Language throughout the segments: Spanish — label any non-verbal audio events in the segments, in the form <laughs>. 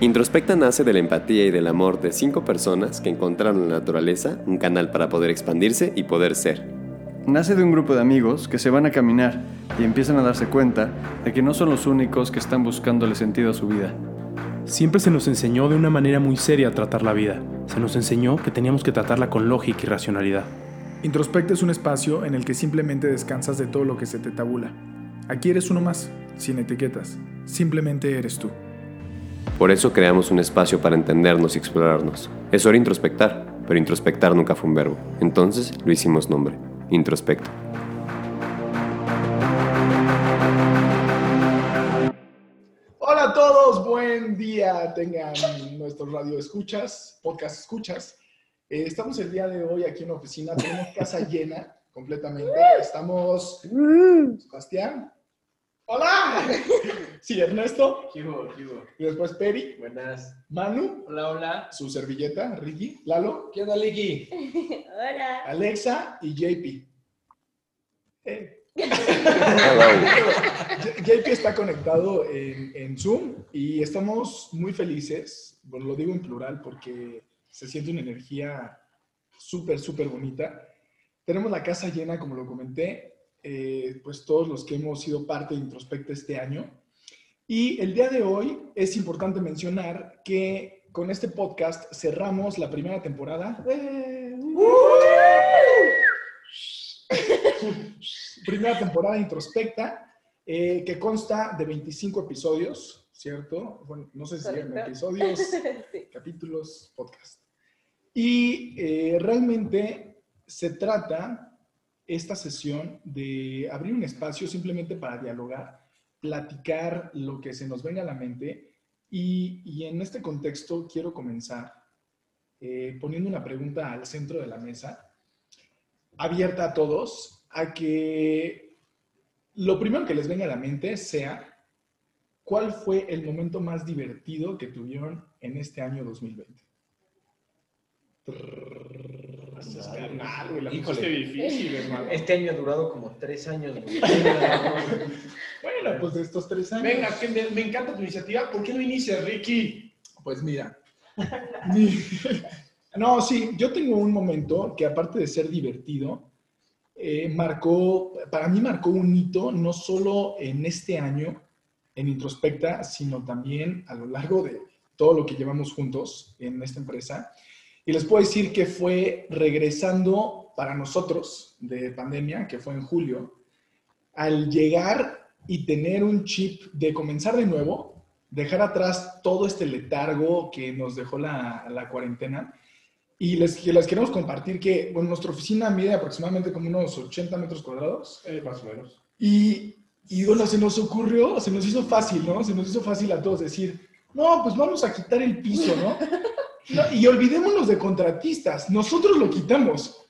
Introspecta nace de la empatía y del amor de cinco personas que encontraron en la naturaleza un canal para poder expandirse y poder ser. Nace de un grupo de amigos que se van a caminar y empiezan a darse cuenta de que no son los únicos que están buscándole sentido a su vida. Siempre se nos enseñó de una manera muy seria a tratar la vida. Se nos enseñó que teníamos que tratarla con lógica y racionalidad. Introspecta es un espacio en el que simplemente descansas de todo lo que se te tabula. Aquí eres uno más, sin etiquetas. Simplemente eres tú. Por eso creamos un espacio para entendernos y explorarnos. Es hora de introspectar, pero introspectar nunca fue un verbo. Entonces lo hicimos nombre, introspecto. Hola a todos, buen día tengan nuestros radio escuchas, podcast escuchas. Eh, estamos el día de hoy aquí en la oficina, tenemos casa <laughs> llena completamente. Estamos Sebastián. Hola. <laughs> Sí, Ernesto. ¿Qué hubo? Y después Peri, Buenas. Manu, Hola, hola. su servilleta, Ricky, Lalo, ¿Qué onda, Liki? <laughs> Hola. Alexa y JP. Eh, <laughs> JP está conectado en, en Zoom y estamos muy felices. Bueno, lo digo en plural porque se siente una energía súper, súper bonita. Tenemos la casa llena, como lo comenté, eh, pues todos los que hemos sido parte de Introspecta este año. Y el día de hoy es importante mencionar que con este podcast cerramos la primera temporada. ¡Eh! <laughs> primera temporada de Introspecta, eh, que consta de 25 episodios, ¿cierto? Bueno, no sé si eran episodios, <laughs> Sí. capítulos, podcast. Y eh, realmente se trata esta sesión de abrir un espacio simplemente para dialogar, platicar lo que se nos venga a la mente. Y, en este contexto quiero comenzar eh, poniendo una pregunta al centro de la mesa, abierta a todos, a que lo primero que les venga a la mente sea cuál fue el momento más divertido que tuvieron en este año 2020. Carnal, güey, la Híjole. pusiste difícil, hermano. Este año ha durado como tres años. güey. <laughs> Bueno, pues de estos tres años. Venga, que me, me encanta tu iniciativa. ¿Por qué no inicias, Ricky? Pues mira. mi- <laughs> no, sí, yo tengo un momento que aparte de ser divertido, eh, marcó, para mí marcó un hito, no solo en este año, en Introspecta, sino también a lo largo de todo lo que llevamos juntos en esta empresa. Y les puedo decir que fue regresando para nosotros de pandemia, que fue en julio, al llegar y tener un chip de comenzar de nuevo, dejar atrás todo este letargo que nos dejó la, la cuarentena. Y les, les queremos compartir que bueno, nuestra oficina mide aproximadamente como unos 80 metros cuadrados. Eh, más o menos. Y, y bueno, se nos ocurrió, se nos hizo fácil, ¿no? Se nos hizo fácil a todos decir, no, pues vamos a quitar el piso, ¿no? <laughs> No, y olvidémonos de contratistas, nosotros lo quitamos.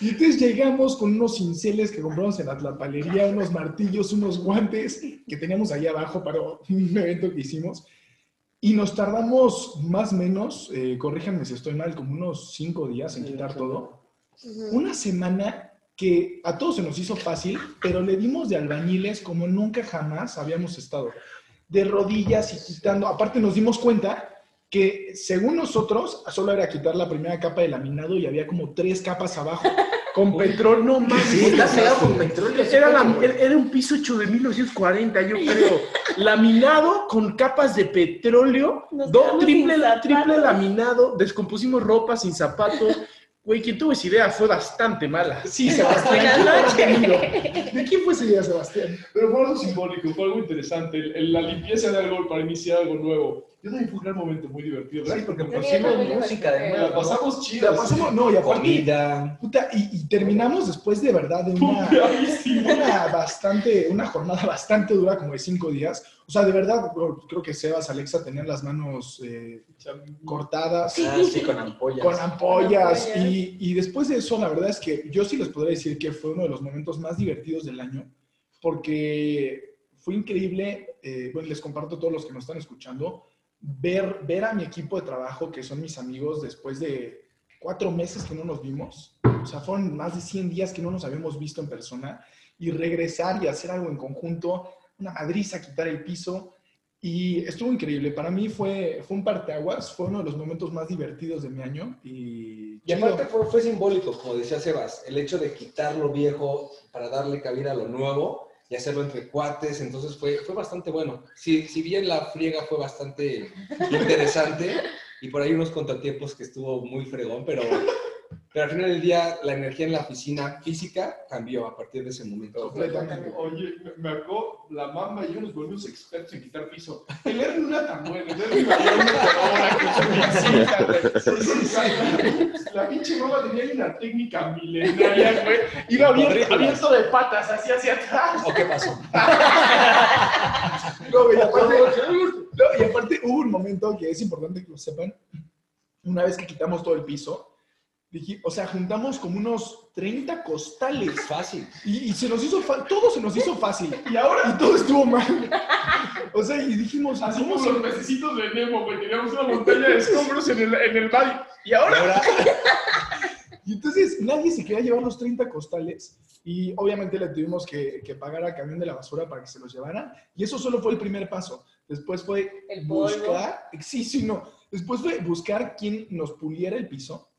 Y entonces llegamos con unos cinceles que compramos en la tlapalería, unos martillos, unos guantes que teníamos ahí abajo para un evento que hicimos. Y nos tardamos más o menos, eh, corríjanme si estoy mal, como unos cinco días en quitar todo. Una semana que a todos se nos hizo fácil, pero le dimos de albañiles como nunca jamás habíamos estado. De rodillas y quitando. Aparte nos dimos cuenta que según nosotros solo era quitar la primera capa de laminado y había como tres capas abajo. Con <laughs> petróleo, no mames. Sí, está pegado con petróleo. Era, la- era un piso hecho de 1940, yo creo. Laminado con capas de petróleo. Do- triple, triple laminado. Descompusimos ropa sin zapatos. Güey, quien tuvo esa idea fue bastante mala. Sí, Sebastián. ¿De quién fue esa idea, Sebastián? Pero fue algo simbólico, fue algo interesante. La limpieza de algo para iniciar algo nuevo. Yo también fue un gran momento muy divertido. Sí, porque pusimos música de fue- La pasamos La chido. pasamos, no, y aparte, Comida. puta, y, y terminamos después de verdad de una, una bastante, una jornada bastante dura, como de cinco días. O sea, de verdad, creo que Sebas, Alexa tenían las manos eh, cortadas. Ah, sí, con ampollas. con ampollas. Con ampollas. Y, y después de eso, la verdad es que yo sí les podría decir que fue uno de los momentos más divertidos del año, porque fue increíble, eh, bueno, les comparto a todos los que nos están escuchando, ver, ver a mi equipo de trabajo, que son mis amigos, después de cuatro meses que no nos vimos, o sea, fueron más de 100 días que no nos habíamos visto en persona, y regresar y hacer algo en conjunto, una madriza, quitar el piso, Y estuvo increíble. Para mí fue, fue un parteaguas, fue uno de los momentos más divertidos de mi año. Y, Y aparte fue, fue simbólico, como decía Sebas, el hecho de quitar lo viejo para darle cabida a lo nuevo y hacerlo entre cuates, entonces fue, fue bastante bueno. Si, si bien la friega fue bastante interesante y por ahí unos contratiempos que estuvo muy fregón, pero, pero al final del día la energía en la oficina física cambió a partir de ese momento. completamente. Oye, me- me marcó la mamá y yo nos volvimos expertos en quitar piso. El era tan bueno, el valía una por hora con su. La pinche mamá tenía una técnica milenaria, güey. Iba abierto, abierto de patas, así hacia atrás. ¿O qué pasó? <laughs> No, y aparte, no, y aparte hubo un momento que es importante que lo sepan. Una vez que quitamos todo el piso, dije, o sea, juntamos como unos 30 costales. Fácil. Y, y se nos hizo todo se nos hizo fácil. Y ahora y todo estuvo mal. O sea, y dijimos, Así ¿cómo como los pececitos de Nemo, güey. Teníamos una montaña de escombros en el, en el mar. Y Y ahora ahora, Y entonces nadie se quería llevar los 30 costales y obviamente le tuvimos que, que pagar al camión de la basura para que se los llevaran. Y eso solo fue el primer paso. Después fue El polvo. buscar, sí, sí, no. Después fue buscar quién nos puliera el piso.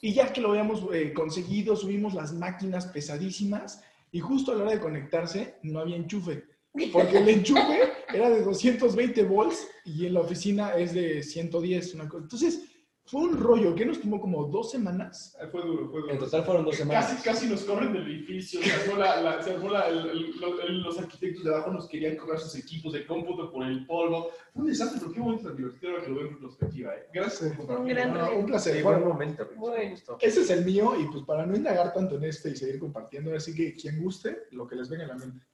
Y ya que lo habíamos eh, conseguido, subimos las máquinas pesadísimas y justo a la hora de conectarse no había enchufe. Porque el enchufe era de 220 volts y en la oficina es de 110. Una cosa. Entonces, fue un rollo que nos tomó como dos semanas. Fue duro, fue duro. en total fueron dos semanas. Casi, casi nos corren del edificio. Se armó la, la- se armó la- el- el- los, arquitectos de abajo nos querían cobrar sus equipos de cómputo por el polvo. Fue un desastre, pero qué momento tan divertido ahora que lo veo en retrospectiva. ¿eh? Gracias por Un compartir. gran No, un placer. Sí, un Bueno, momento. Rich, me Bueno. ese es el mío y pues para no indagar tanto en este y seguir compartiendo, así que quien guste, lo que les venga a la mente.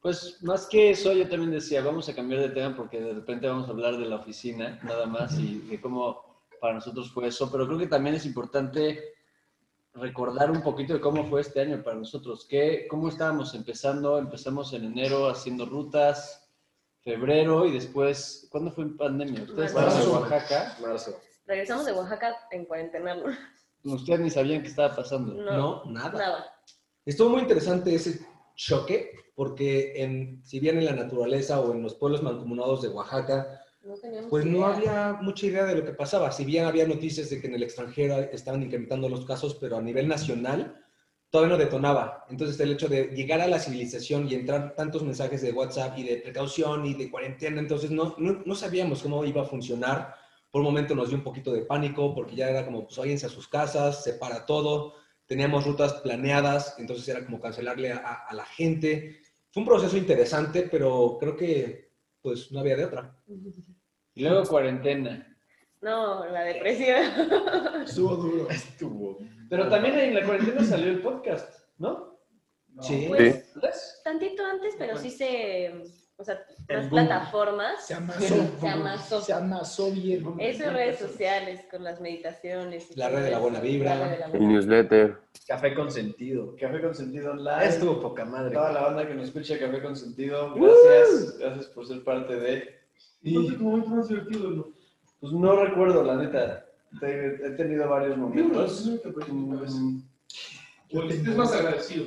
Pues más que eso, yo también decía, vamos a cambiar de tema porque de repente vamos a hablar de la oficina, nada más, y de cómo para nosotros fue eso, pero creo que también es importante recordar un poquito de cómo fue este año para nosotros, que, cómo estábamos empezando, empezamos en enero haciendo rutas, febrero y después, ¿cuándo fue en pandemia? Ustedes estaban en Marzo. Oaxaca, Marzo. Regresamos de Oaxaca en cuarentena, ¿no? ustedes ni sabían qué estaba pasando. No, nada. Nada. Estuvo muy interesante ese choque, porque en, si bien en la naturaleza o en los pueblos mancomunados de Oaxaca, No pues no había mucha idea de lo que pasaba. Si bien había noticias de que en el extranjero estaban incrementando los casos, pero a nivel nacional todavía no detonaba. Entonces el hecho de llegar a la civilización y entrar tantos mensajes de WhatsApp y de precaución y de cuarentena, entonces no, no, no sabíamos cómo iba a funcionar. Por un momento nos dio un poquito de pánico porque ya era como, pues váyanse a sus casas, se para todo. Teníamos rutas planeadas, entonces era como cancelarle a la gente. Fue un proceso interesante, pero creo que pues no había de otra. Y luego cuarentena. No, la depresión. Estuvo duro. Estuvo. Pero también en la cuarentena salió el podcast, ¿no? Sí. Pues, tantito antes, pero sí se, o sea, las plataformas, Se amasó. <laughs> Se amasó. Se amasó bien. eso en redes sociales, con las meditaciones. y La red de la buena vibra. El newsletter. Café consentido. Café Consentido Live. Estuvo poca madre. Toda la banda que nos escucha Café Consentido, gracias. Gracias por ser parte de. No sé cómo fue más divertido, ¿no? Pues no recuerdo, la neta. He tenido varios momentos. Mm, O el estés más agradecido.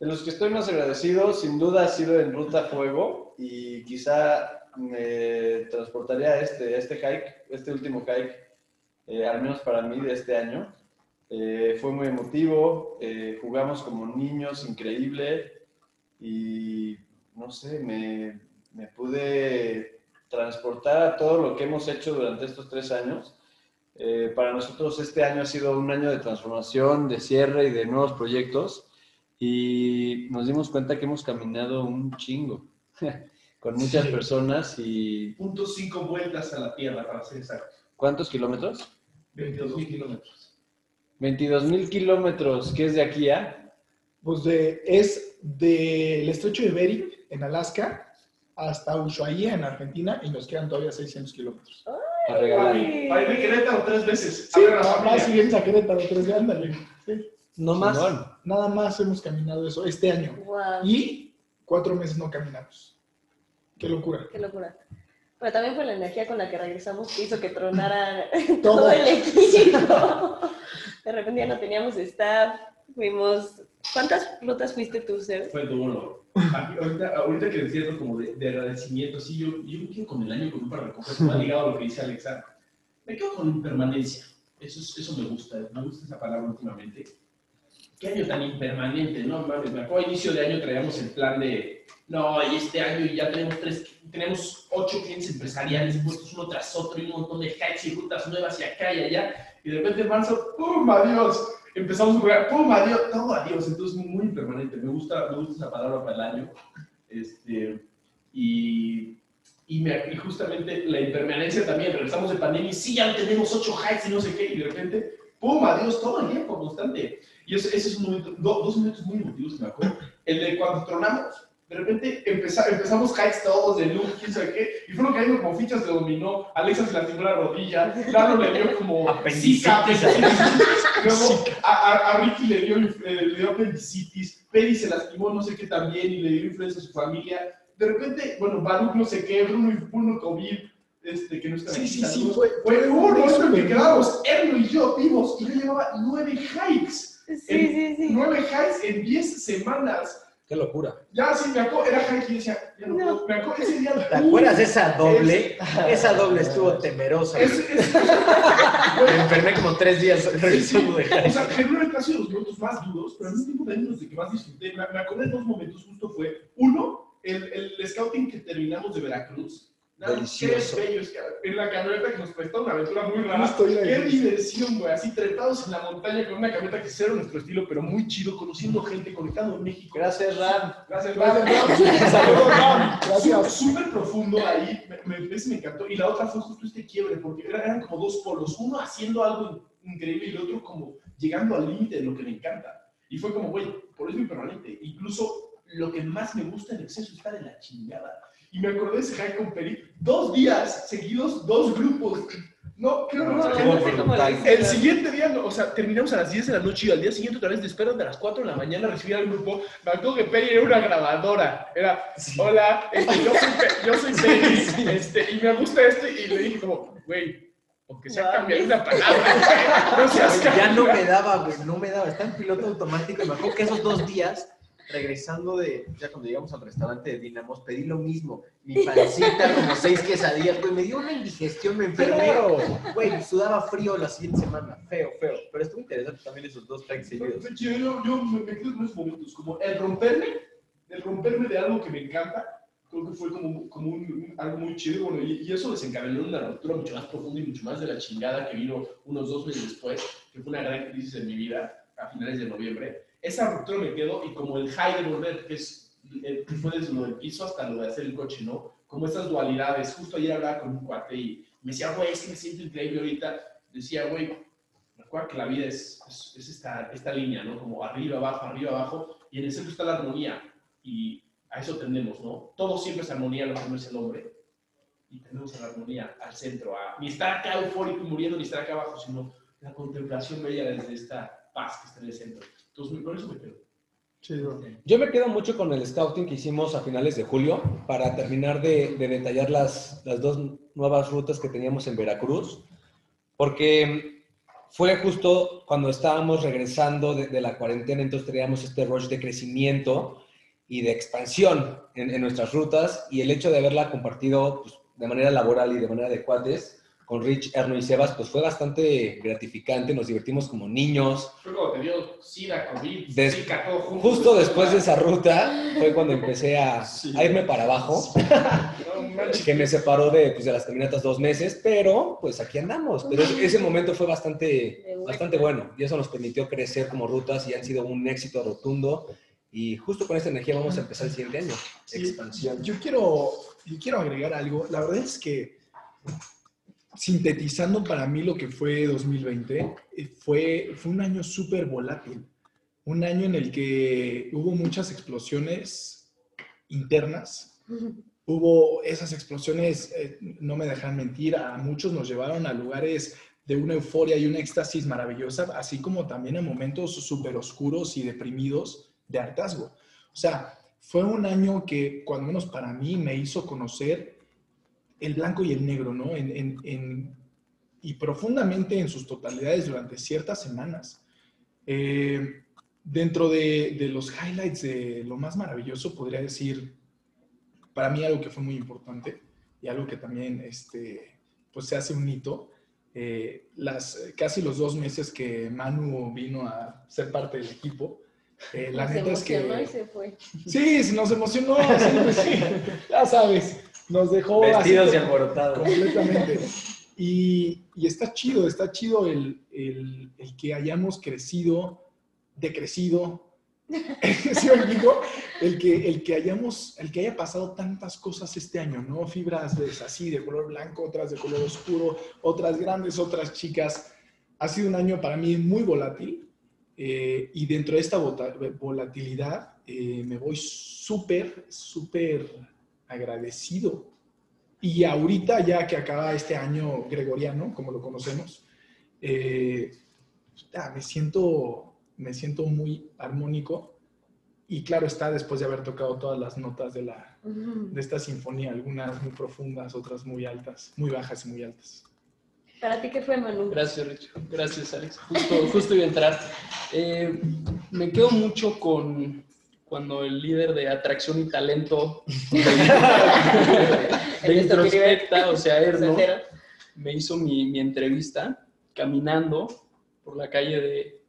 De los que estoy más agradecido, sin duda ha sido en Ruta Fuego y quizá me transportaría a este, este hike, este último hike, eh, al menos para mí de este año. Eh, fue muy emotivo, eh, jugamos como niños, increíble y no sé, me, me pude transportar a todo lo que hemos hecho durante estos tres años. Eh, para nosotros este año ha sido un año de transformación, de cierre y de nuevos proyectos y nos dimos cuenta que hemos caminado un chingo <laughs> con muchas Sí. personas y Punto cinco vueltas a la Tierra, para ser exacto. ¿cuántos kilómetros? 22 mil kilómetros. 22 mil kilómetros, que es de aquí a... Pues de, es del estrecho de Bering, en Alaska, hasta Ushuaia, en Argentina, y nos quedan todavía 600 kilómetros. a regalar. Para ir a Querétaro tres veces. Sí, a ver más vienes a Querétaro, tres de ándale. Sí. No más. Nada más hemos caminado eso este año. Guau, Y cuatro meses no caminamos. Qué locura. qué locura. Pero también fue la energía con la que regresamos que hizo que tronara <laughs> Todo. todo el equipo. De repente ya no teníamos staff, fuimos ¿Cuántas rutas fuiste tú, Seb? Fue duro. Ahorita, ahorita que decías como de, de agradecimiento, sí, yo, yo me quedo con el año con para recoger, como ha ligado a lo que dice Alexa. Me quedo con impermanencia. Eso, es- eso me gusta, me gusta esa palabra últimamente. ¿Qué año tan impermanente? No mames, me acuerdo a inicio de año traíamos el plan de, no, y este año ya tenemos tres, tenemos ocho clientes empresariales puestos uno tras otro y un montón de hacks y rutas nuevas y acá y allá. Y de repente en marzo, ¡pum! ¡Adiós! Empezamos a jugar, ¡pum! ¡Adiós! Todo adiós. Entonces, muy impermanente. Me gusta, me gusta esa palabra para el año. Este, y, y, me- y justamente la impermanencia también. Regresamos de pandemia y sí, ya tenemos ocho hikes y no sé qué. Y de repente, ¡pum! ¡Adiós! Todo el tiempo, constante. Y ese, ese es un momento, do- dos momentos muy emotivos que me acuerdo. El de cuando tronamos. De repente empeza- empezamos hikes todos de luz, quién sabe qué, y fueron cayendo como fichas de dominó. Alexa se lastimó la rodilla, Lalo le dio como zika, Luego a, a- a Ricky le dio, eh, le dio apendicitis, Peri se lastimó no sé qué también y le dio influenza a su familia. De repente, bueno, Baruch no sé qué, Bruno, Bruno COVID, este, que no está Sí, sí, sí, fue- fue fue uno, que quedábamos, Erno y yo vivos, y yo llevaba nueve hikes. Sí, En- sí, sí. Nueve hikes en diez semanas. Qué locura. Ya, sí, me acuerdo, era hike y decía, ya no, puedo, me acuerdo ese día. ¿Te acuerdas de esa doble? <laughs> Esa doble estuvo temerosa. Es, es, <laughs> Me enfermé como tres días regresando de O high. sea, genuinamente ha sido los momentos más duros, pero al mismo tiempo también los de que más disfruté. Me, me acordé de dos momentos, justo fue, uno, el, el scouting que terminamos de Veracruz. Nada, Delicioso. Qué bello, es que en la camioneta que nos prestó una aventura muy rara. Qué diversión, güey, así trepados en la montaña con una camioneta que cero nuestro estilo, pero muy chido, conociendo gente, conectando en México. Gracias, Ram. Gracias, Gracias, Ram. Saludos, Ram. Súper- Gracias. Súper profundo ahí, me, me, ese me encantó. Y la otra fue justo este quiebre, porque era- eran como dos polos, uno haciendo algo increíble y el otro como llegando al límite de lo que me encanta. Y fue como, güey, por eso es impermanente. Incluso lo que más me gusta en exceso está de la chingada. Y me acordé de ese hike con Peri, dos días seguidos, dos grupos. No, creo No, que no sé cómo le hice. el siguiente día, no, o sea, terminamos a las 10 de la noche y al día siguiente otra vez te esperan de las 4 de la mañana a recibir al grupo. Me acuerdo que Peri era una grabadora. Era, hola, este, yo soy, Pe- yo soy Peri, este, y me gusta este. Y le dije como, güey, aunque sea cambiar una palabra, no seas Ya no cabrón". me daba, güey, no me daba. Estaba en piloto automático y me acuerdo que esos dos días, regresando de, ya cuando llegamos al restaurante de Dinamos, pedí lo mismo. Mi pancita, como seis quesadillas, güey, me dio una indigestión, me enfermé. Güey, sudaba frío la siguiente semana. Feo, feo. Pero estuvo interesante también esos dos tracks seguidos. Yo, yo, yo me, me quedo con esos momentos, como el romperme, el romperme de algo que me encanta, creo que fue como, como un, un- algo muy chido, bueno, y, y eso desencadenó una ruptura mucho más profunda y mucho más de la chingada que vino unos dos meses después, que fue una gran crisis en mi vida, a finales de noviembre. Esa ruptura me quedó, y como el high de volver, que, es, que fue desde lo del piso hasta lo de hacer el coche, ¿no? Como estas dualidades, justo ayer hablaba con un cuate y me decía, güey, es que me siento increíble ahorita, decía, güey, recuerda que la vida es, es, es esta, esta línea, ¿no? Como arriba, abajo, arriba, abajo, y en el centro está la armonía, y a eso tendemos, ¿no? Todo siempre es armonía, lo que no es el hombre, y tenemos a la armonía al centro, a ni estar acá eufórico y muriendo, ni estar acá abajo, sino la contemplación bella desde esta paz que está en el centro. Entonces, con eso me quedo. Chido. Yo me quedo mucho con el scouting que hicimos a finales de julio para terminar de, de detallar las, las dos nuevas rutas que teníamos en Veracruz, porque fue justo cuando estábamos regresando de, de la cuarentena, entonces teníamos este rush de crecimiento y de expansión en, en nuestras rutas y el hecho de haberla compartido pues, de manera laboral y de manera de cuates con Rich, Erno y Sebas, pues fue bastante gratificante, nos divertimos como niños, Fue cuando te dio SIDA, COVID, Des- Zika, todo junto. Justo después de esa ruta fue cuando empecé a, a irme para abajo, <laughs> No que me separó de, pues, de las caminatas dos meses, pero pues aquí andamos. Pero ese- ese momento fue bastante, bastante bueno y eso nos permitió crecer como rutas y han sido un éxito rotundo. Y justo con esta energía vamos a empezar el siguiente año. Sí, Expansión. Yo quiero, yo quiero agregar algo. La verdad es que, sintetizando para mí lo que fue 2020, eh, fue, fue un año súper volátil. Un año en el que hubo muchas explosiones internas. Hubo esas explosiones, eh, no me dejan mentir, a muchos nos llevaron a lugares de una euforia y un éxtasis maravillosa, así como también a momentos súper oscuros y deprimidos de hartazgo. O sea, fue un año que, cuando menos para mí, me hizo conocer el blanco y el negro, ¿no? En, en- en- y profundamente en sus totalidades durante ciertas semanas. Eh, dentro de, de los highlights de lo más maravilloso, podría decir, para mí algo que fue muy importante y algo que también este, pues se hace un hito, eh, las, casi los dos meses que Manu vino a ser parte del equipo, eh, la Nos neta es que... y se fue. Sí, sí, nos emocionó, sí, pues sí, ya sabes, nos dejó así Vestidos y como- alborotados. Completamente. Y, y está chido, está chido el, el- el que hayamos crecido, decrecido, <laughs> ¿sí me explico? El que, el que hayamos, el que haya pasado tantas cosas este año, ¿no? Fibras de, así, de color blanco, otras de color oscuro, otras grandes, otras chicas. Ha sido un año para mí muy volátil eh, y dentro de esta volatilidad eh, me voy súper, súper agradecido. Y ahorita ya que acaba este año gregoriano, como lo conocemos, eh, me, siento, me siento muy armónico. Y claro está, después de haber tocado todas las notas de, la, de esta sinfonía, algunas muy profundas, otras muy altas, muy bajas y muy altas. ¿Para ti qué fue, Manu? Gracias, Rich. Gracias, Alex. Justo, justo iba a entrar. Eh, me quedo mucho con cuando el líder de atracción y talento <laughs> de, de El Introspecta, o sea, Erno, me hizo mi, mi entrevista caminando por la calle de,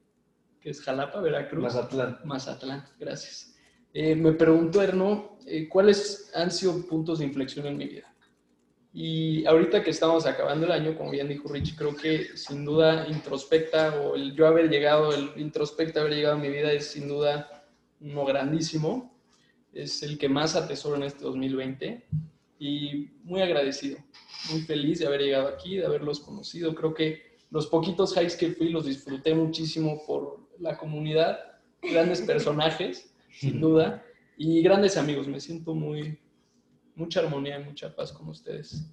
que es Jalapa, Veracruz. Mazatlán. Mazatlán, gracias. Eh, me preguntó Erno, eh, ¿cuáles han sido puntos de inflexión en mi vida? Y ahorita que estamos acabando el año, como bien dijo Rich, creo que sin duda introspecta o el yo haber llegado, el introspecta haber llegado a mi vida es sin duda uno grandísimo. Es el que más atesoro en este 2020 y muy agradecido, muy feliz de haber llegado aquí, de haberlos conocido. Creo que los poquitos hikes que fui los disfruté muchísimo por la comunidad, grandes personajes, <laughs> sin duda, y grandes amigos. Me siento muy, mucha armonía y mucha paz con ustedes.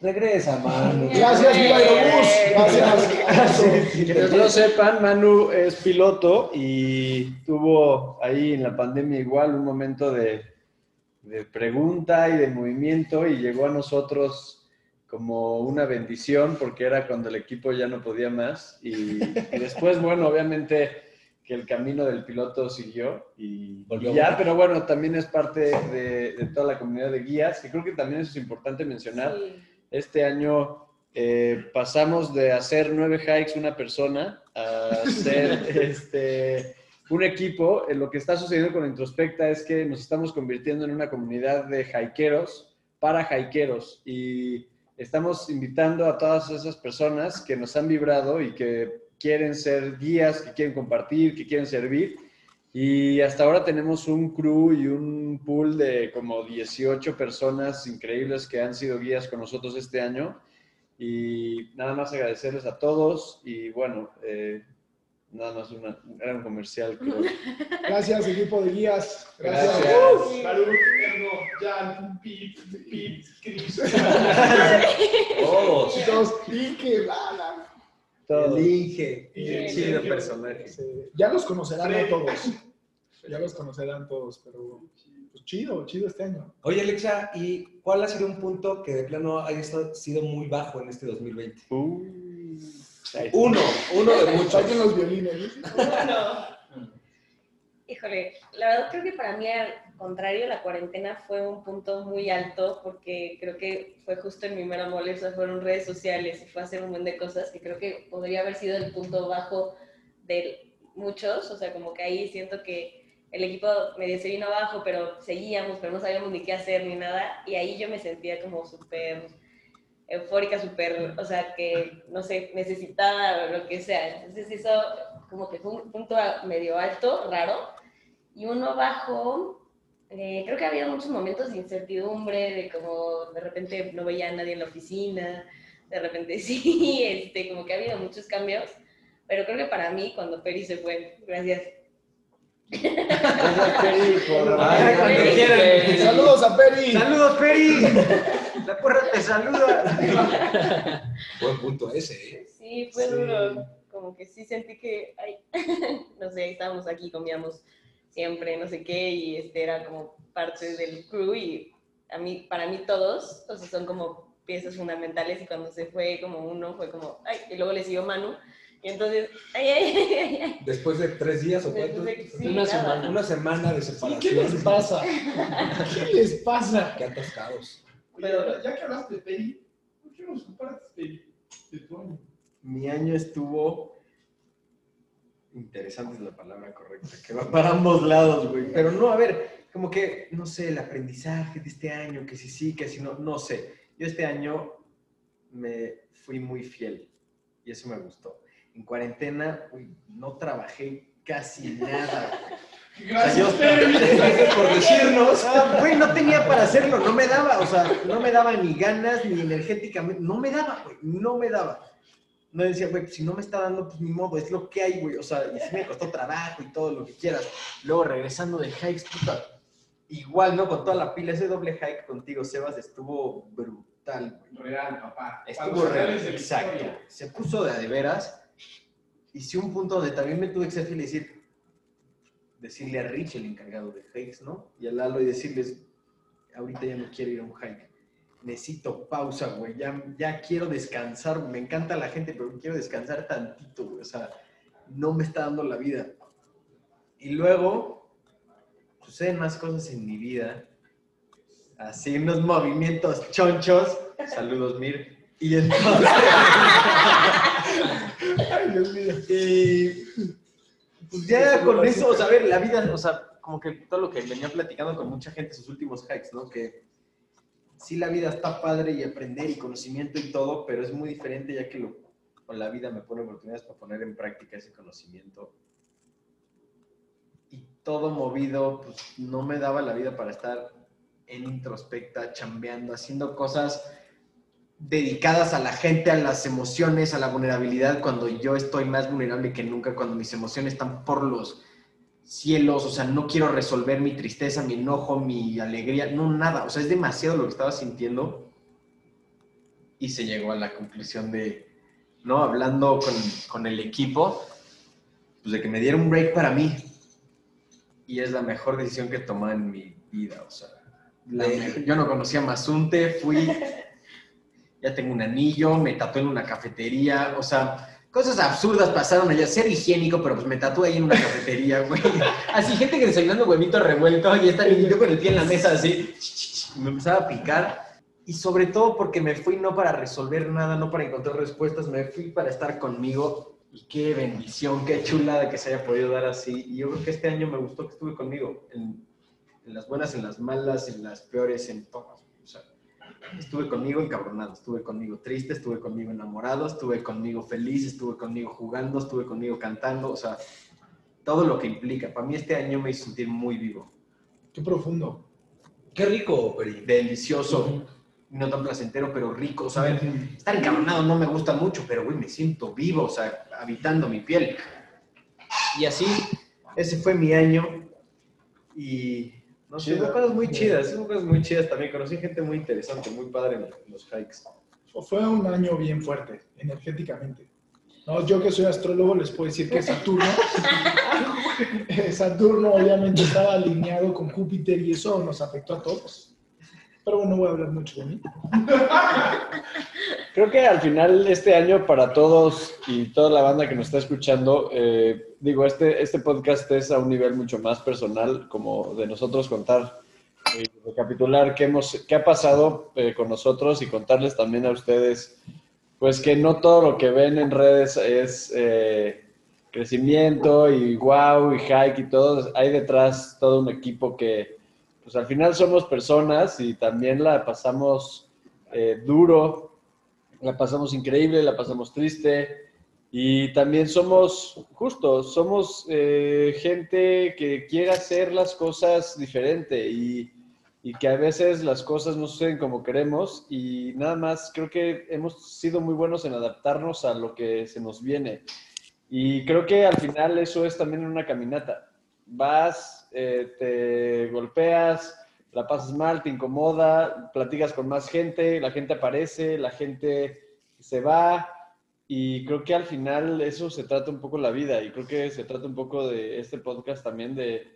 Regresa, Manu. <laughs> Gracias, Viva Aerobús. Gracias. Quienes no sepan, Manu es piloto y tuvo ahí en la pandemia igual un momento de, de pregunta y de movimiento y llegó a nosotros como una bendición porque era cuando el equipo ya no podía más y, y <laughs> después, bueno, obviamente que el camino del piloto siguió y, Volvió y ya, pero bueno, también es parte de, de toda la comunidad de guías, que creo que también eso es importante mencionar. Sí. Este año eh, pasamos de hacer nueve hikes una persona a hacer <laughs> este, un equipo. Eh, Lo que está sucediendo con Introspecta es que nos estamos convirtiendo en una comunidad de hikeros para hikeros y estamos invitando a todas esas personas que nos han vibrado y que quieren ser guías, que quieren compartir, que quieren servir. Y hasta ahora tenemos un crew y un pool de como 18 personas increíbles que han sido guías con nosotros este año. Y nada más agradecerles a todos y bueno, eh, nada más una- un gran comercial. creo. <laughs> Gracias, equipo de guías. Gracias. Gracias. Salud, Erno, Jan, Pete, Pete, Chris. <laughs> Todos. Dos, y que bla, bla. Todos. El Inge. Y el Inge. personaje. Sí, Ya los conocerán a todos. Ya los conocerán todos, pero pues, chido, chido este año. Oye, Alexa, ¿y cuál ha sido un punto que de plano haya estado- sido muy bajo en este 2020? Uh, ahí está. Uno, uno de muchos. Saquen los violines. <laughs> Híjole, la verdad creo que para mí al contrario, la cuarentena fue un punto muy alto porque creo que fue justo en mi mera mole, o sea, fueron redes sociales y fue hacer un montón de cosas que creo que podría haber sido el punto bajo de muchos, o sea, como que ahí siento que el equipo medio se vino abajo, pero seguíamos, pero no sabíamos ni qué hacer ni nada, y ahí yo me sentía como súper eufórica, súper, o sea, que, no sé, necesitaba lo que sea. Entonces eso como que fue un punto medio alto, raro, y uno bajo, eh, creo que había muchos momentos de incertidumbre, de como de repente no veía a nadie en la oficina, de repente <laughs> sí, este, como que ha habido muchos cambios, pero creo que para mí cuando Peri se fue, gracias. Peri, por- Ay, cuando Peri. quieran. Saludos a Peri. ¡Saludos, Peri! La porra te saluda. Buen punto ese, ¿eh? Sí, fue Sí. duro. Como que sí sentí que, ay, <laughs> no sé, estábamos aquí, comíamos siempre, no sé qué, y este era como parte del crew y a mí, para mí todos, o sea, son como piezas fundamentales y cuando se fue como uno, fue como, ay, y luego le siguió Manu, Y entonces, ay, ay, ay, ay, ay. Después de tres días o cuánto? de sí, una, nada. semana, una semana de separación. ¿Qué les pasa? ¿Qué les pasa? Qué atascados. Pero ya que hablaste de Peri, ¿por qué no nos compartes Peri de tu año? Mi año estuvo. Interesante es la palabra correcta, que va para ambos lados, güey. Pero no, a ver, como que, no sé, el aprendizaje de este año, que si sí, que si no, no sé. Yo este año me fui muy fiel y eso me gustó. En cuarentena, uy, no trabajé casi nada. Gracias, O sea, yo- por decirnos. Ah, Güey, no tenía para hacerlo, no me daba, o sea, no me daba ni ganas ni energéticamente, no me daba, güey, no me daba. No decía, güey, si no me está dando, pues ni modo, es lo que hay, güey, o sea, y sí me costó trabajo y todo lo que quieras. Luego regresando de hikes, puta, igual, ¿no? Con toda la pila, ese doble hike contigo, Sebas, estuvo brutal, güey. Real, papá. Estuvo real, exacto. Se puso de a de veras. Y sí, un punto donde también me tuve que ser fiel y decir, decirle a Rich, el encargado de hikes, ¿no? Y a Lalo y decirles, ahorita ya no quiero ir a un hike. Necesito pausa, güey. Ya, ya quiero descansar. Me encanta la gente, pero quiero descansar tantito, güey. O sea, no me está dando la vida. Y luego, suceden más cosas en mi vida. Así, unos movimientos chonchos. Saludos, Mir. Y entonces... <laughs> Ay, Dios mío. Y pues ya con eso, o sea, a ver, la vida, o sea, como que todo lo que venía platicando con mucha gente sus últimos hikes, ¿no? Que sí la vida está padre y aprender y conocimiento y todo, pero es muy diferente ya que lo, con la vida me pone oportunidades para poner en práctica ese conocimiento. Y todo movido, pues no me daba la vida para estar en introspecta, chambeando, haciendo cosas dedicadas a la gente, a las emociones, a la vulnerabilidad, cuando yo estoy más vulnerable que nunca, cuando mis emociones están por los cielos, o sea, no quiero resolver mi tristeza, mi enojo, mi alegría, no, nada, o sea, es demasiado lo que estaba sintiendo. Y se llegó a la conclusión de, ¿no? Hablando con, con el equipo, pues de que me diera un break para mí. Y es la mejor decisión que he tomado en mi vida, o sea, la yo no conocía a Mazunte, fui <laughs> ya tengo un anillo, me tatué en una cafetería, o sea, cosas absurdas pasaron allá, ser higiénico, pero pues me tatué ahí en una cafetería, güey. <laughs> Así, gente que desayunando huevito revuelto y está yo con el pie en la mesa así, me empezaba a picar. Y sobre todo porque me fui no para resolver nada, no para encontrar respuestas, me fui para estar conmigo. Y qué bendición, qué chulada que se haya podido dar así. Y yo creo que este año me gustó que estuve conmigo, en, en las buenas, en las malas, en las peores, en todas. O sea, Estuve conmigo encabronado, estuve conmigo triste, estuve conmigo enamorado, estuve conmigo feliz, estuve conmigo jugando, estuve conmigo cantando, o sea, todo lo que implica. Para mí este año me hizo sentir muy vivo. Qué profundo. Qué rico, Peri. Delicioso, no tan placentero, pero rico. O sea, a ver, estar encabronado no me gusta mucho, pero güey, me siento vivo, o sea, habitando mi piel. Y así, ese fue mi año. Y no sé, hubo cosas muy chidas, hubo cosas muy chidas también. Conocí gente muy interesante, muy padre en los hikes. Fue un año bien fuerte, energéticamente. No, yo que soy astrólogo les puedo decir que Saturno, <laughs> Saturno obviamente estaba alineado con Júpiter y eso nos afectó a todos. Pero no voy a hablar mucho de mí. <laughs> Creo que al final este año para todos y toda la banda que nos está escuchando, eh, digo, este, este podcast es a un nivel mucho más personal, como de nosotros contar y recapitular qué, hemos, qué ha pasado eh, con nosotros y contarles también a ustedes, pues que no todo lo que ven en redes es eh, crecimiento y wow y hike y todo, hay detrás todo un equipo que, pues al final somos personas y también la pasamos eh, duro la pasamos increíble, la pasamos triste y también somos justos, somos eh, gente que quiere hacer las cosas diferente y, y que a veces las cosas no suceden como queremos y nada más creo que hemos sido muy buenos en adaptarnos a lo que se nos viene y creo que al final eso es también una caminata. Vas, eh, te golpeas, la pasas mal, te incomoda, platicas con más gente, la gente aparece, la gente se va y creo que al final eso se trata un poco la vida y creo que se trata un poco de este podcast también de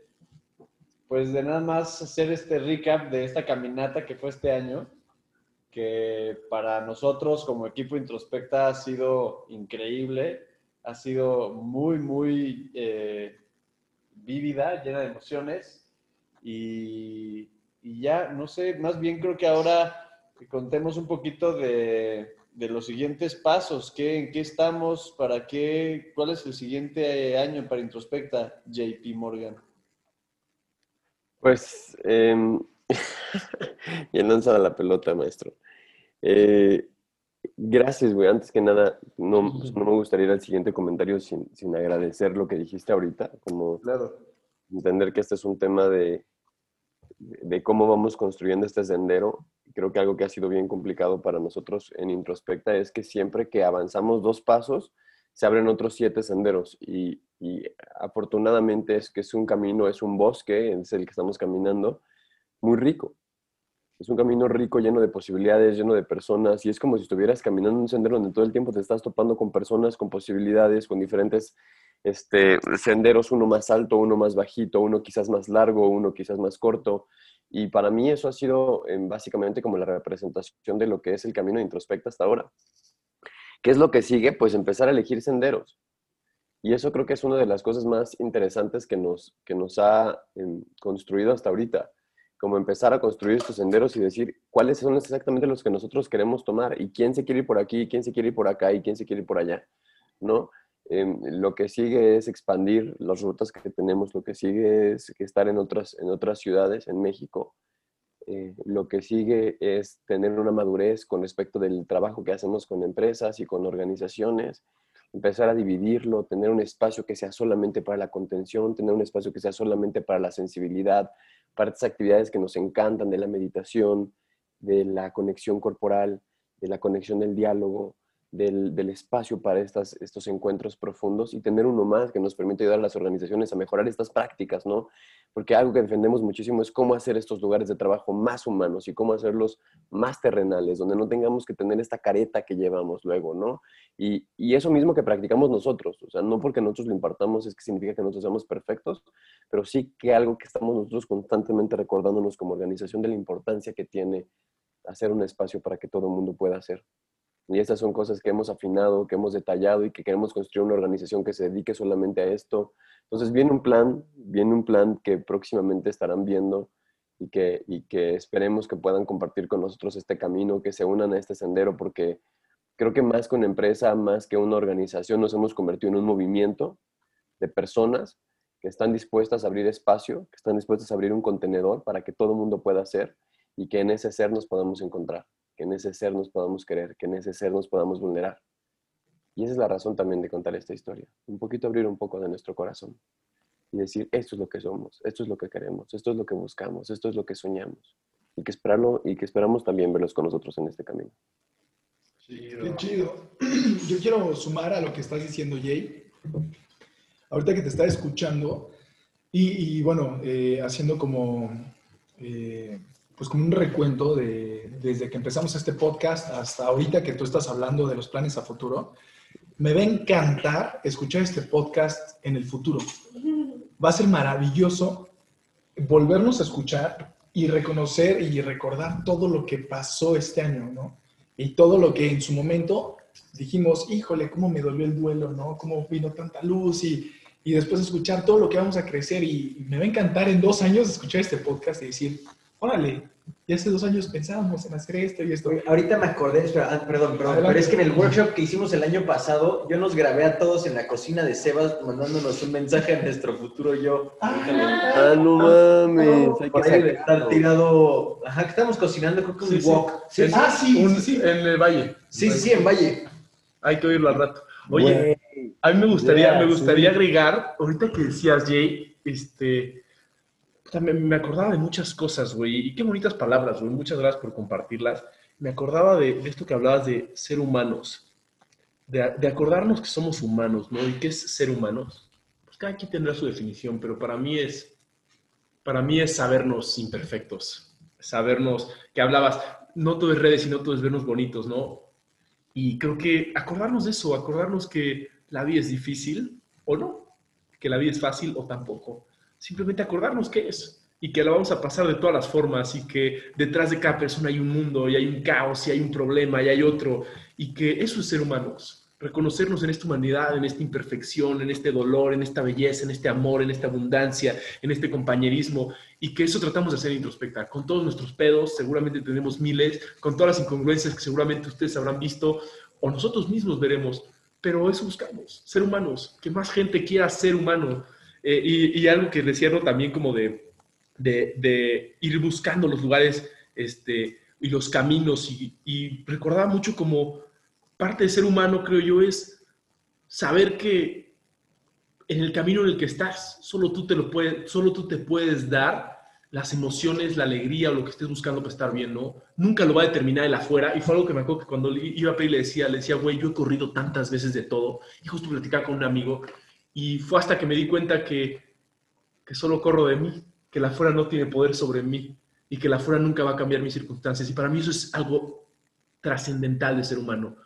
pues de nada más hacer este recap de esta caminata que fue este año que para nosotros como equipo introspecta ha sido increíble ha sido muy, muy eh, vívida, llena de emociones. Y, y ya, no sé, más bien creo que ahora que contemos un poquito de, de los siguientes pasos, ¿qué, ¿en qué estamos? ¿Para qué? ¿Cuál es el siguiente año para Introspecta, JP Morgan? Pues, <laughs> eh, bien lanzada la pelota, maestro. Eh, gracias, güey. Antes que nada, no, pues, no me gustaría ir al siguiente comentario sin, sin agradecer lo que dijiste ahorita, como Claro. entender que este es un tema de, de cómo vamos construyendo este sendero. Creo que algo que ha sido bien complicado para nosotros en Introspecta es que siempre que avanzamos dos pasos, se abren otros siete senderos y, y afortunadamente es que es un camino, es un bosque, es el que estamos caminando, muy rico. Es un camino rico, lleno de posibilidades, lleno de personas, y es como si estuvieras caminando en un sendero donde todo el tiempo te estás topando con personas, con posibilidades, con diferentes este, senderos, uno más alto, uno más bajito, uno quizás más largo, uno quizás más corto. Y para mí eso ha sido eh, básicamente como la representación de lo que es el camino de introspecta hasta ahora. ¿Qué es lo que sigue? Pues empezar a elegir senderos. Y eso creo que es una de las cosas más interesantes que nos, que nos ha em, construido hasta ahorita. Como empezar a construir estos senderos y decir cuáles son exactamente los que nosotros queremos tomar y quién se quiere ir por aquí, quién se quiere ir por acá y quién se quiere ir por allá. ¿no? Em, lo que sigue es expandir las rutas que tenemos, lo que sigue es estar en otras, en otras ciudades en México. Eh, lo que sigue es tener una madurez con respecto del trabajo que hacemos con empresas y con organizaciones, empezar a dividirlo, tener un espacio que sea solamente para la contención, tener un espacio que sea solamente para la sensibilidad, para estas actividades que nos encantan de la meditación, de la conexión corporal, de la conexión del diálogo, del, del, espacio para estas, estos encuentros profundos y tener uno más que nos permite ayudar a las organizaciones a mejorar estas prácticas, ¿no? Porque algo que defendemos muchísimo es cómo hacer estos lugares de trabajo más humanos y cómo hacerlos más terrenales, donde no tengamos que tener esta careta que llevamos luego, ¿no? Y, y eso mismo que practicamos nosotros, o sea, no porque nosotros lo impartamos es que significa que nosotros seamos perfectos, pero sí que algo que estamos nosotros constantemente recordándonos como organización de la importancia que tiene hacer un espacio para que todo el mundo pueda hacer. Y estas son cosas que hemos afinado, que hemos detallado y que queremos construir una organización que se dedique solamente a esto. Entonces viene un plan, viene un plan que próximamente estarán viendo y que, y que esperemos que puedan compartir con nosotros este camino, que se unan a este sendero, porque creo que más que empresa, más que una organización, nos hemos convertido en un movimiento de personas que están dispuestas a abrir espacio, que están dispuestas a abrir un contenedor para que todo el mundo pueda hacer y que en ese ser nos podamos encontrar que en ese ser nos podamos querer, que en ese ser nos podamos vulnerar. Y esa es la razón también de contar esta historia. Un poquito abrir un poco de nuestro corazón y decir, esto es lo que somos, esto es lo que queremos, esto es lo que buscamos, esto es lo que soñamos. Y que, esperarlo, y que esperamos también verlos con nosotros en este camino. Qué chido. <clears throat> Yo quiero sumar a lo que estás diciendo, Jay. Ahorita que te está escuchando y, y bueno, eh, haciendo como... Eh, pues como un recuento de desde que empezamos este podcast hasta ahorita que tú estás hablando de los planes a futuro. Me va a encantar escuchar este podcast en el futuro. Va a ser maravilloso volvernos a escuchar y reconocer y recordar todo lo que pasó este año, ¿no? Y todo lo que en su momento dijimos, híjole, cómo me dolió el duelo, ¿no? Cómo vino tanta luz y, y después escuchar todo lo que vamos a crecer y, me va a encantar en dos años escuchar este podcast y decir, órale, ya hace dos años pensábamos en hacer esto y esto. Ahorita me acordé, espera, ah, perdón, perdón, Adelante. pero es que en el workshop que hicimos el año pasado, yo nos grabé a todos en la cocina de Sebas mandándonos un mensaje a nuestro futuro yo. Ah, no mames. Hay que sacarlo. estar tirado. Ajá, que estamos cocinando, creo que un Sí, wok. Ah, sí, un- sí, sí. En el valle. sí, sí, sí, en Valle. Hay que oírlo al rato. Oye, a mí me gustaría, me gustaría agregar, ahorita que decías, Jay, este, también me acordaba de muchas cosas, güey, y qué bonitas palabras, güey, muchas gracias por compartirlas. Me acordaba de, esto que hablabas de ser humanos, de, acordarnos que somos humanos, ¿no? ¿Y qué es ser humanos? Pues cada quien tendrá su definición, pero para mí es, para mí es sabernos imperfectos, sabernos, que hablabas, no todo es redes, sino todo es vernos bonitos, ¿no? Y creo que acordarnos de eso, acordarnos que la vida es difícil o no, que la vida es fácil o tampoco. Simplemente acordarnos qué es y que la vamos a pasar de todas las formas y que detrás de cada persona hay un mundo y hay un caos y hay un problema y hay otro y que eso es ser humanos. reconocernos en esta humanidad, en esta imperfección, en este dolor, en esta belleza, en este amor, en esta abundancia, en este compañerismo, y que eso tratamos de hacer introspectar. Con todos nuestros pedos, seguramente tenemos miles, con todas las incongruencias que seguramente ustedes habrán visto, o nosotros mismos veremos, pero eso buscamos, ser humanos, que más gente quiera ser humano. Eh, y, algo que decía ¿no? también como de, de, de, ir buscando los lugares este, y los caminos, y, y recordaba mucho como parte de ser humano, creo yo, es saber que en el camino en el que estás, solo tú te lo puedes, solo tú te puedes dar las emociones, la alegría o lo que estés buscando para estar bien, ¿no? Nunca lo va a determinar el afuera. Y fue algo que me acuerdo que cuando iba a pedir le decía, le decía, güey, yo he corrido tantas veces de todo. Y justo platicaba con un amigo. Y fue hasta que me di cuenta que, que solo corro de mí, que la afuera no tiene poder sobre mí y que la afuera nunca va a cambiar mis circunstancias. Y para mí eso es algo trascendental de ser humano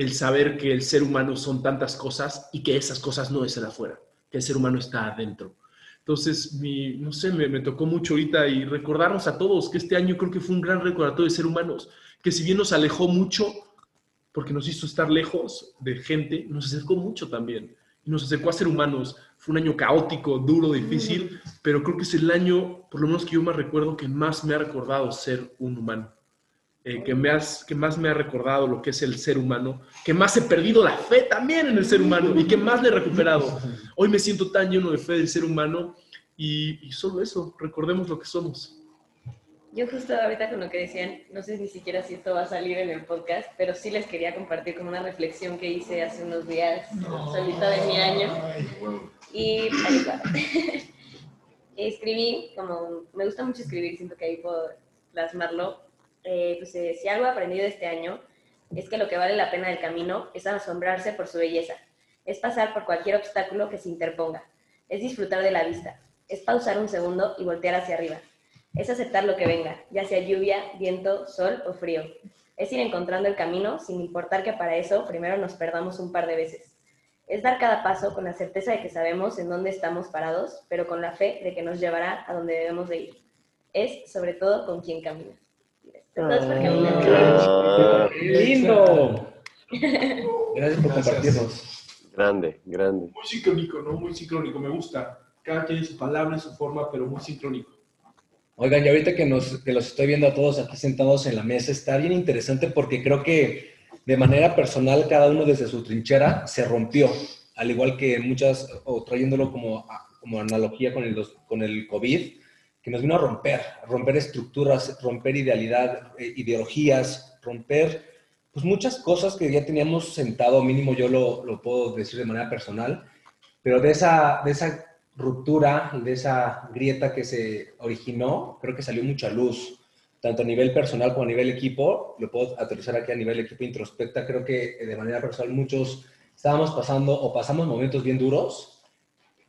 el saber que el ser humano son tantas cosas y que esas cosas no es el afuera, que el ser humano está adentro. Entonces, mi, no sé, me, me, tocó mucho ahorita y recordarnos a todos que este año creo que fue un gran recordatorio de ser humanos, que si bien nos alejó mucho, porque nos hizo estar lejos de gente, nos acercó mucho también. Nos acercó a ser humanos. Fue un año caótico, duro, difícil, pero creo que es el año, por lo menos que yo más recuerdo, que más me ha recordado ser un humano eh, que, me has, que más me ha recordado lo que es el ser humano, que más he perdido la fe también en el ser humano y que más le he recuperado. Hoy me siento tan lleno de fe del ser humano y, y solo eso, recordemos lo que somos. Yo justo ahorita con lo que decían, no sé ni siquiera si esto va a salir en el podcast, pero sí les quería compartir como una reflexión que hice hace unos días, no. solita de mi año. Y ahí va. <laughs> escribí, como me gusta mucho escribir, siento que ahí puedo plasmarlo, eh, pues eh, si algo he aprendido este año es que lo que vale la pena del camino es asombrarse por su belleza, es pasar por cualquier obstáculo que se interponga, es disfrutar de la vista, es pausar un segundo y voltear hacia arriba, es aceptar lo que venga, ya sea lluvia, viento, sol o frío, es ir encontrando el camino sin importar que para eso primero nos perdamos un par de veces. Es dar cada paso con la certeza de que sabemos en dónde estamos parados, pero con la fe de que nos llevará a donde debemos de ir. Es, sobre todo, con quien caminas. Ah, ¡Lindo! Gracias por compartirnos. Grande, grande. Muy sincrónico, ¿no? Muy sincrónico, me gusta. Cada quien en su palabra, su forma, pero muy sincrónico. Oigan, y ahorita que, los estoy viendo a todos aquí sentados en la mesa, está bien interesante porque creo que de manera personal cada uno desde su trinchera se rompió, al igual que muchas, o trayéndolo como, como analogía con el, con el COVID, que nos vino a romper, romper estructuras, romper idealidad, eh, ideologías, romper pues muchas cosas que ya teníamos sentado, mínimo yo lo, lo, puedo decir de manera personal, pero de esa, de esa ruptura y de esa grieta que se originó, creo que salió mucha luz, tanto a nivel personal como a nivel equipo, lo puedo aterrizar aquí a nivel equipo introspecta, creo que de manera personal muchos estábamos pasando o pasamos momentos bien duros,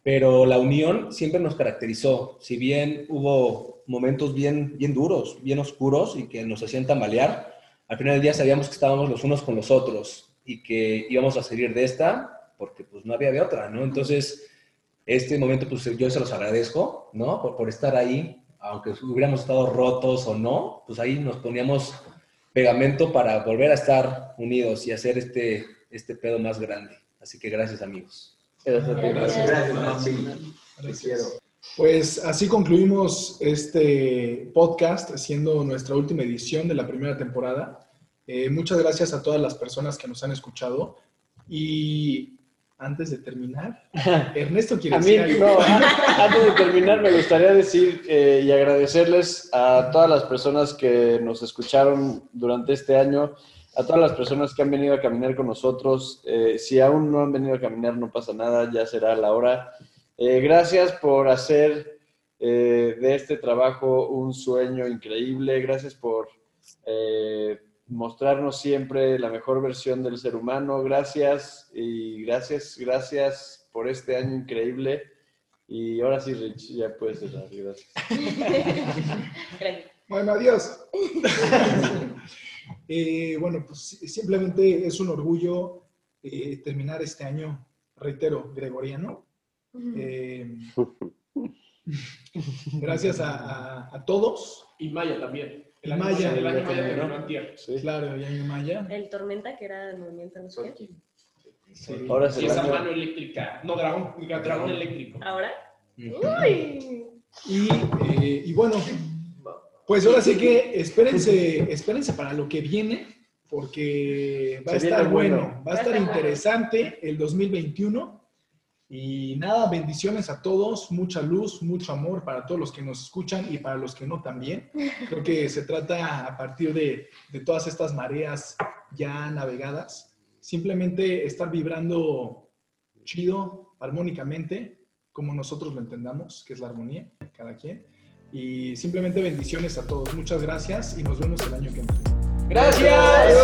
pero la unión siempre nos caracterizó. Si bien hubo momentos bien, bien duros, bien oscuros y que nos hacían tambalear, al final del día sabíamos que estábamos los unos con los otros y que íbamos a salir de esta porque pues no había de otra, ¿no? Entonces, este momento pues yo se los agradezco, ¿no? Por, por estar ahí, aunque hubiéramos estado rotos o no, pues ahí nos poníamos pegamento para volver a estar unidos y hacer este, este pedo más grande. Así que gracias amigos. Gracias, gracias, Pues así concluimos este podcast, haciendo nuestra última edición de la primera temporada. Eh, muchas gracias a todas las personas que nos han escuchado. Y antes de terminar, <laughs> Ernesto quiere a mí, decir algo. No, antes de terminar, me gustaría decir eh, y agradecerles a todas las personas que nos escucharon durante este año a todas las personas que han venido a caminar con nosotros. Eh, si aún no han venido a caminar, no pasa nada, ya será la hora. Eh, gracias por hacer de este trabajo un sueño increíble. Gracias por mostrarnos siempre la mejor versión del ser humano. Gracias y gracias, gracias por este año increíble. Y ahora sí, Rich, ya puedes cerrar. Gracias. Bueno, adiós. <laughs> Eh, bueno, pues simplemente es un orgullo eh, terminar este año, reitero, gregoriano. Eh, <laughs> gracias a, a, a, todos. Y Maya también. El Maya. El año Maya. Sí. Claro, el año Maya. El Tormenta, que era el movimiento, no sé qué. Sí. Ahora es Y esa mano eléctrica. No, dragón, dragón eléctrico. ¿Ahora? Uy. Y, eh, y bueno, pues ahora sí que espérense, espérense para lo que viene, porque va a estar bueno. va a estar interesante el 2021. Y nada, bendiciones a todos, mucha luz, mucho amor para todos los que nos escuchan y para los que no también. Creo que se trata a partir de, de todas estas mareas ya navegadas, simplemente estar vibrando chido, armónicamente, como nosotros lo entendamos, que es la armonía, cada quien. Y simplemente bendiciones a todos. Muchas gracias y nos vemos el año que viene. ¡Gracias!